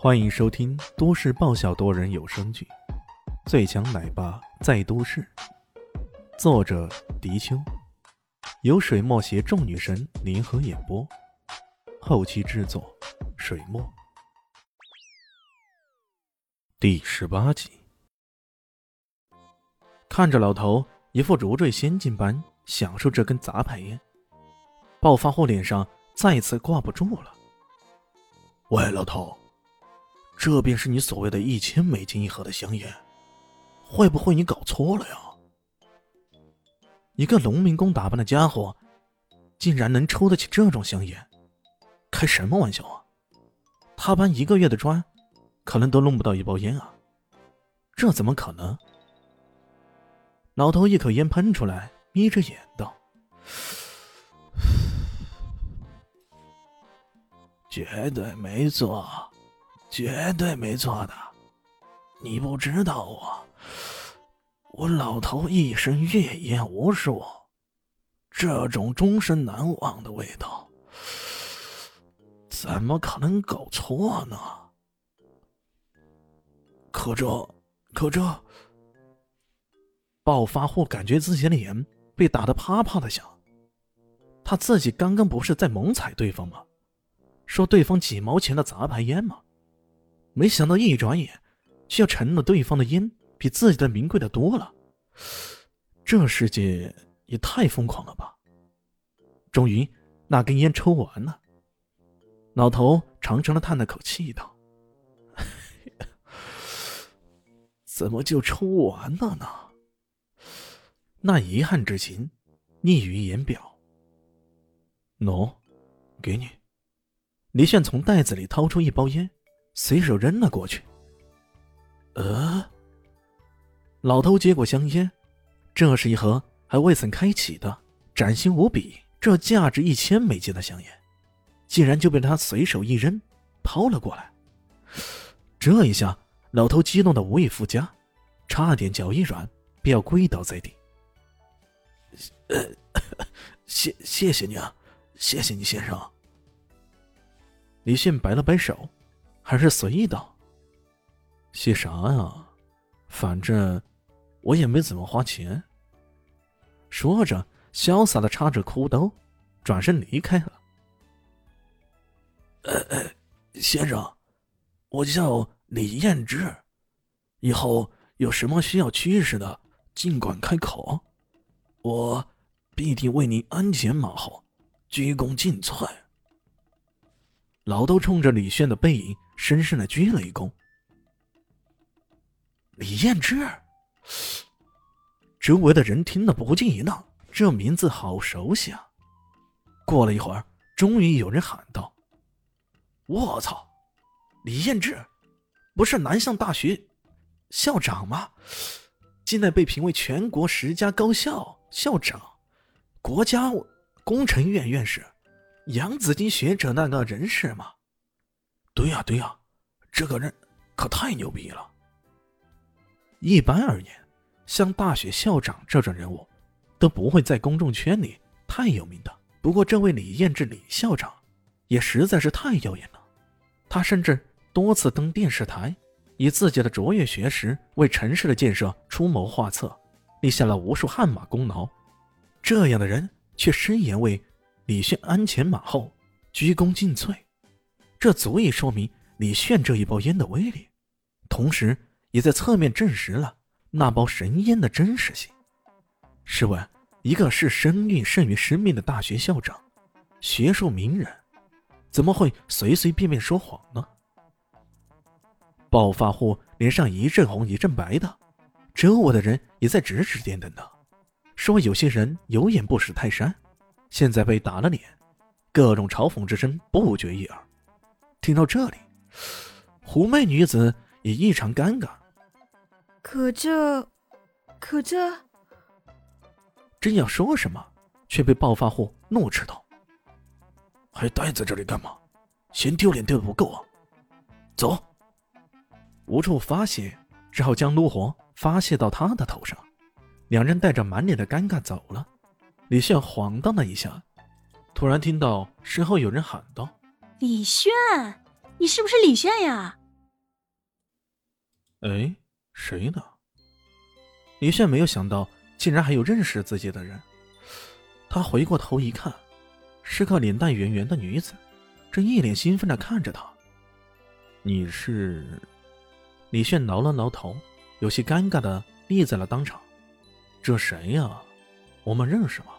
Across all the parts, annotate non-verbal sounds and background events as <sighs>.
欢迎收听都市爆笑多人有声剧《最强奶爸在都市》，作者：迪秋，由水墨携众女神联合演播，后期制作：水墨。第十八集，看着老头一副如坠仙境般享受这根杂牌烟，暴发户脸上再次挂不住了。喂，老头。这便是你所谓的一千美金一盒的香烟，会不会你搞错了呀？一个农民工打扮的家伙，竟然能抽得起这种香烟，开什么玩笑啊？他搬一个月的砖，可能都弄不到一包烟啊！这怎么可能？老头一口烟喷出来，眯着眼道：“ <sighs> 绝对没错。”绝对没错的，你不知道我，我老头一生阅烟无数，这种终身难忘的味道，怎么可能搞错呢？可这，可这，暴发户感觉自己的脸被打得啪啪的响，他自己刚刚不是在猛踩对方吗？说对方几毛钱的杂牌烟吗？没想到一转眼，却要成了对方的烟比自己的名贵的多了。这世界也太疯狂了吧！终于，那根烟抽完了。老头长长的叹了口气，道：“怎么就抽完了呢？”那遗憾之情溢于言表。喏，给你。李炫从袋子里掏出一包烟。随手扔了过去。呃，老头接过香烟，这是一盒还未曾开启的、崭新无比、这价值一千美金的香烟，竟然就被他随手一扔，抛了过来。这一下，老头激动的无以复加，差点脚一软，便要跪倒在地。呃，谢谢谢你啊，谢谢你先生。李迅摆了摆手。还是随意道：“谢啥呀？反正我也没怎么花钱。”说着，潇洒的插着裤兜，转身离开了。呃呃，先生，我叫李彦之，以后有什么需要驱使的，尽管开口，我必定为您鞍前马后，鞠躬尽瘁。老都冲着李炫的背影。深深的鞠了一躬。李彦之，周围的人听了不禁一愣，这名字好熟悉啊！过了一会儿，终于有人喊道：“我操，李彦之，不是南向大学校长吗？现在被评为全国十佳高校校长，国家工程院院士，洋紫金学者那个人是吗？”对呀，对呀，这个人可太牛逼了。一般而言，像大学校长这种人物，都不会在公众圈里太有名的。不过，这位李彦志李校长，也实在是太耀眼了。他甚至多次登电视台，以自己的卓越学识为城市的建设出谋划策，立下了无数汗马功劳。这样的人，却深言为李迅鞍前马后，鞠躬尽瘁。这足以说明李炫这一包烟的威力，同时也在侧面证实了那包神烟的真实性。试问，一个视声誉胜于生命的大学校长、学术名人，怎么会随随便便说谎呢？暴发户脸上一阵红一阵白的，周围的人也在指指点点的，说有些人有眼不识泰山，现在被打了脸，各种嘲讽之声不绝于耳。听到这里，狐媚女子也异常尴尬。可这，可这……正要说什么，却被暴发户怒斥道：“还待在这里干嘛？嫌丢脸丢的不够啊？走！”无处发泄，只好将怒火发泄到他的头上。两人带着满脸的尴尬走了。李炫晃荡了一下，突然听到身后有人喊道。李炫，你是不是李炫呀？哎，谁呢？李炫没有想到，竟然还有认识自己的人。他回过头一看，是个脸蛋圆圆的女子，正一脸兴奋的看着他。你是？李炫挠了挠头，有些尴尬的立在了当场。这谁呀？我们认识吗？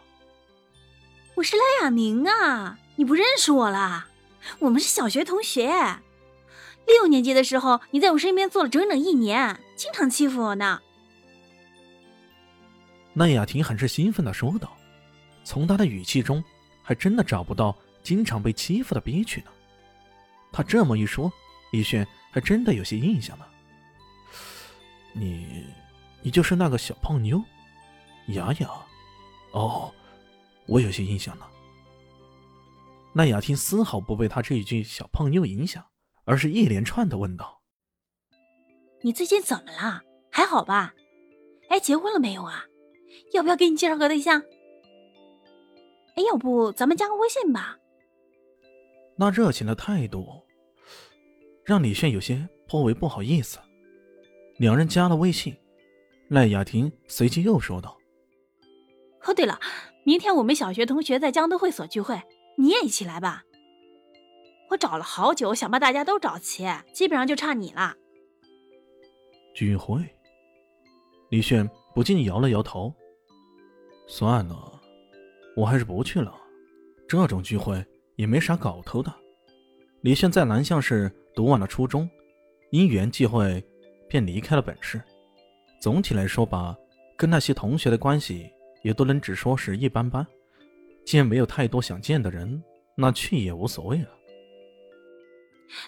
我是赖雅宁啊，你不认识我了？我们是小学同学。六年级的时候，你在我身边坐了整整一年，经常欺负我呢。那雅婷很是兴奋的说道，从她的语气中，还真的找不到经常被欺负的憋屈呢。她这么一说，李炫还真的有些印象了。你，你就是那个小胖妞，雅雅。哦，我有些印象了。那雅婷丝毫不被他这一句“小胖妞”影响，而是一连串的问道：“你最近怎么了？还好吧？哎，结婚了没有啊？要不要给你介绍个对象？哎，要不咱们加个微信吧？”那热情的态度，让李炫有些颇为不好意思。两人加了微信，赖雅婷随即又说道：“哦，对了，明天我们小学同学在江都会所聚会。”你也一起来吧。我找了好久，想把大家都找齐，基本上就差你了。聚会，李炫不禁摇了摇头。算了，我还是不去了。这种聚会也没啥搞头的。李炫在南向市读完了初中，因缘际会便离开了本市。总体来说吧，跟那些同学的关系也都能只说是一般般。既然没有太多想见的人，那去也无所谓了。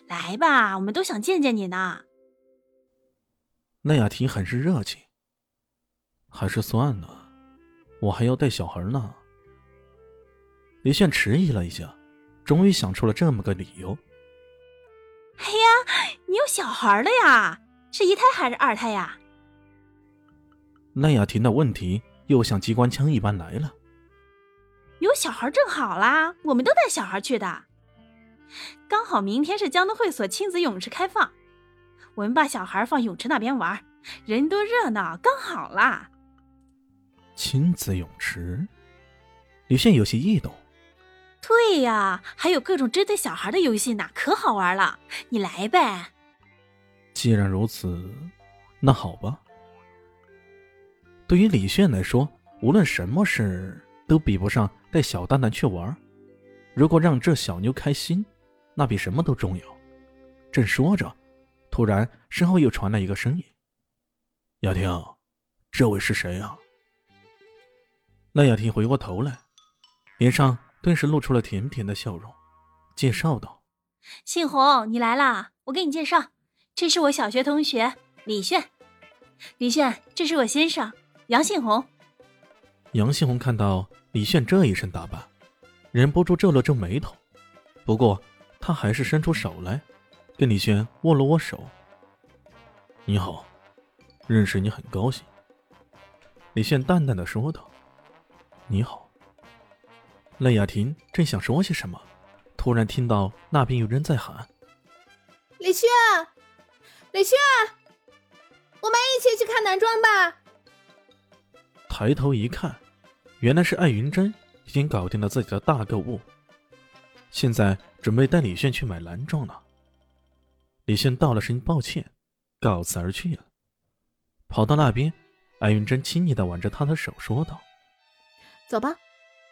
来吧，我们都想见见你呢。那雅婷很是热情。还是算了，我还要带小孩呢。李炫迟疑了一下，终于想出了这么个理由。哎呀，你有小孩了呀？是一胎还是二胎呀？那雅婷的问题又像机关枪一般来了。有小孩正好啦，我们都带小孩去的。刚好明天是江都会所亲子泳池开放，我们把小孩放泳池那边玩，人多热闹，刚好啦。亲子泳池，李炫有些异动。对呀，还有各种针对小孩的游戏呢，可好玩了。你来呗。既然如此，那好吧。对于李炫来说，无论什么事都比不上。带小蛋蛋去玩，如果让这小妞开心，那比什么都重要。正说着，突然身后又传来一个声音：“雅婷，这位是谁啊？”赖雅婷回过头来，脸上顿时露出了甜甜的笑容，介绍道：“信红，你来啦！我给你介绍，这是我小学同学李炫。李炫，这是我先生杨信红。”杨新红看到。李炫这一身打扮，忍不住皱了皱眉头。不过，他还是伸出手来，跟李炫握了握手。“你好，认识你很高兴。”李炫淡淡的说道。“你好。”赖雅婷正想说些什么，突然听到那边有人在喊：“李炫，李炫，我们一起去看男装吧。”抬头一看。原来是艾云珍已经搞定了自己的大购物，现在准备带李炫去买男装了。李炫道了声抱歉，告辞而去了。跑到那边，艾云珍亲昵的挽着他的手说道：“走吧，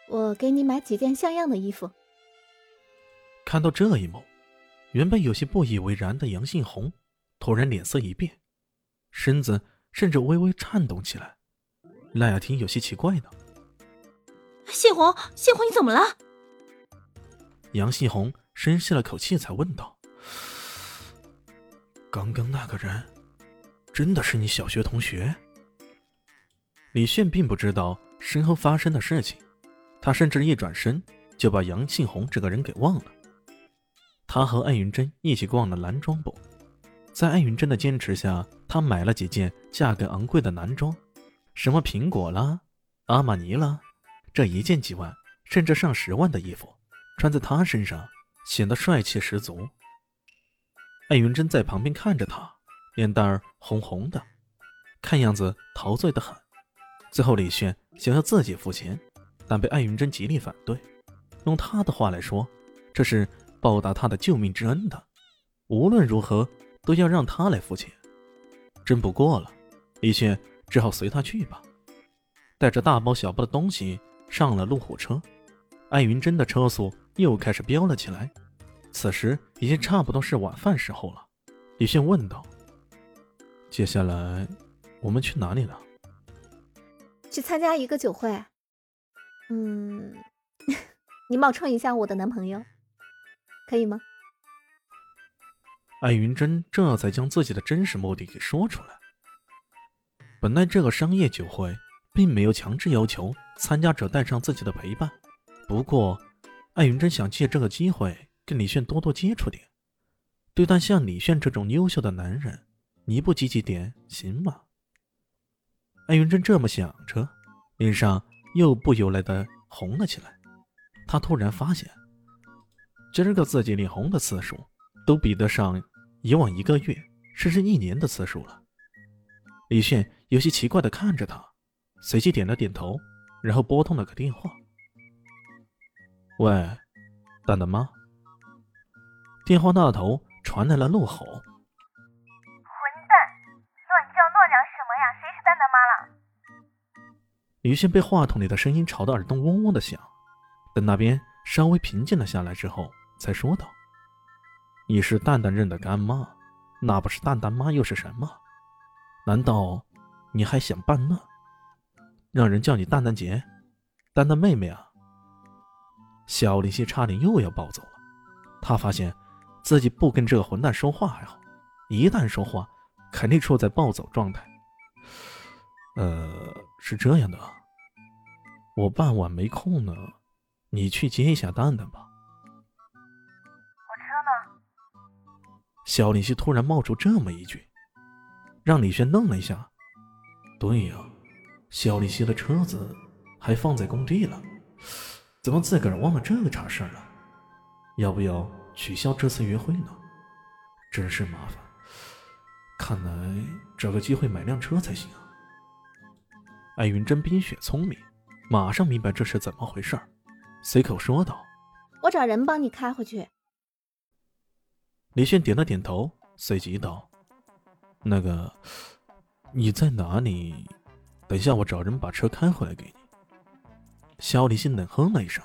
我给你买几件像样的衣服。”看到这一幕，原本有些不以为然的杨信红突然脸色一变，身子甚至微微颤动起来。赖雅婷有些奇怪呢。谢红，谢红，你怎么了？杨信红深吸了口气，才问道：“刚刚那个人，真的是你小学同学？”李炫并不知道身后发生的事情，他甚至一转身就把杨信红这个人给忘了。他和艾云珍一起逛了男装部，在艾云珍的坚持下，他买了几件价格昂贵的男装，什么苹果啦、阿玛尼啦。这一件几万，甚至上十万的衣服，穿在他身上显得帅气十足。艾云珍在旁边看着他，脸蛋儿红红的，看样子陶醉的很。最后，李炫想要自己付钱，但被艾云珍极力反对。用他的话来说，这是报答他的救命之恩的，无论如何都要让他来付钱。真不过了，李炫只好随他去吧。带着大包小包的东西上了路虎车，艾云珍的车速又开始飙了起来。此时已经差不多是晚饭时候了。李迅问道：“接下来我们去哪里了？”去参加一个酒会。嗯，<laughs> 你冒充一下我的男朋友，可以吗？艾云珍这才将自己的真实目的给说出来。本来这个商业酒会并没有强制要求参加者带上自己的陪伴，不过艾云珍想借这个机会跟李炫多多接触点。对待像李炫这种优秀的男人，你不积极点行吗？艾云珍这么想着，脸上又不由来的红了起来。她突然发现，今儿个自己脸红的次数，都比得上以往一个月甚至一年的次数了。李炫有些奇怪的看着她，随即点了点头，然后拨通了个电话：“喂，蛋蛋妈。”电话那头。传来了怒吼：“混蛋，乱叫乱嚷什么呀？谁是蛋蛋妈了？”于心被话筒里的声音吵得耳洞嗡嗡的响，等那边稍微平静了下来之后，才说道：“你是蛋蛋认的干妈，那不是蛋蛋妈又是什么？难道你还想扮嫩？让人叫你蛋蛋姐、蛋蛋妹妹啊？”小林夕差点又要暴走了，他发现。自己不跟这个混蛋说话还好，一旦说话，肯定处在暴走状态。呃，是这样的，我傍晚没空呢，你去接一下蛋蛋吧。我车呢？小林希突然冒出这么一句，让李轩愣了一下。对呀，小李希的车子还放在工地了，怎么自个儿忘了这个茬事儿了？要不要？取消这次约会呢，真是麻烦。看来找个机会买辆车才行啊。艾云真冰雪聪明，马上明白这是怎么回事儿，随口说道：“我找人帮你开回去。”李炫点了点头，随即道：“那个，你在哪里？等下我找人把车开回来给你。”肖立新冷哼了一声。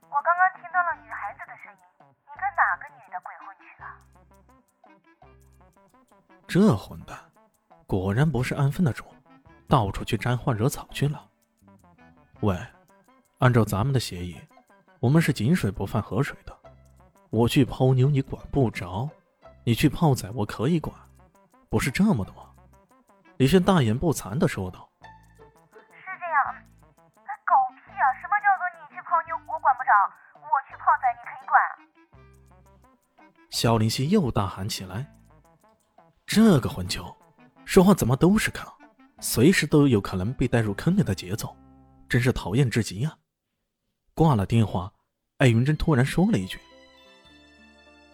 我刚刚听到了女孩子的声音，你跟哪个女的鬼混去了这混蛋，果然不是安分的主，到处去沾花惹草去了。喂，按照咱们的协议，我们是井水不犯河水的。我去泡妞你管不着，你去泡仔我可以管，不是这么的吗？李炫大言不惭的说道。是这样？那狗屁啊！什么叫做你去泡妞我管不着，我去泡仔你可以管？肖林熙又大喊起来。这个混球，说话怎么都是坑，随时都有可能被带入坑里的节奏，真是讨厌至极啊！挂了电话，艾云珍突然说了一句：“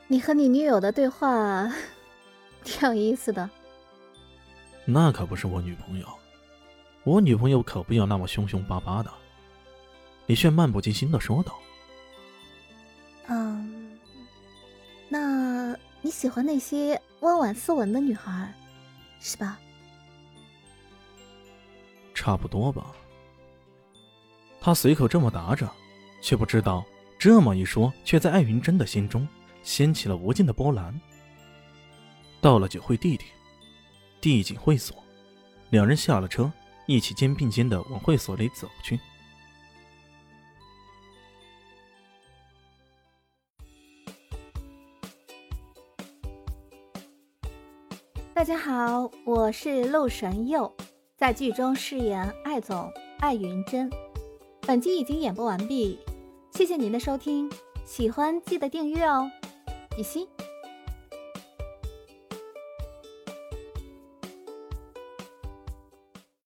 你和你女友的对话 <laughs> 挺有意思的。”那可不是我女朋友，我女朋友可不要那么凶凶巴巴的。”李炫漫不经心的说道。“嗯，那你喜欢那些？”温婉斯文的女孩，是吧？差不多吧。他随口这么答着，却不知道这么一说，却在艾云珍的心中掀起了无尽的波澜。到了酒会地点，地景会所，两人下了车，一起肩并肩的往会所里走去。大家好，我是陆神佑，在剧中饰演艾总艾云珍。本集已经演播完毕，谢谢您的收听，喜欢记得订阅哦，比心。